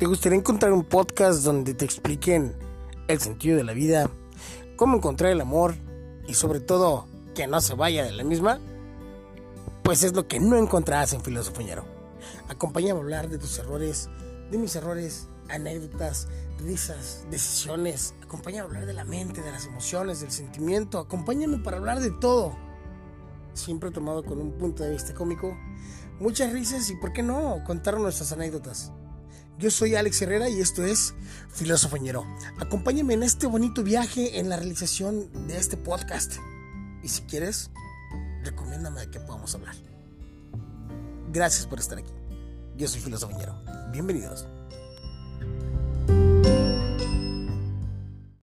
¿Te gustaría encontrar un podcast donde te expliquen el sentido de la vida, cómo encontrar el amor y sobre todo que no se vaya de la misma? Pues es lo que no encontrarás en Filosofoñero. Acompáñame a hablar de tus errores, de mis errores, anécdotas, risas, decisiones. Acompáñame a hablar de la mente, de las emociones, del sentimiento. Acompáñame para hablar de todo. Siempre tomado con un punto de vista cómico. Muchas risas y, ¿por qué no?, contar nuestras anécdotas. Yo soy Alex Herrera y esto es Filosofoñero. Acompáñame en este bonito viaje en la realización de este podcast. Y si quieres, recomiéndame de qué podamos hablar. Gracias por estar aquí. Yo soy Filosofoñero. Bienvenidos.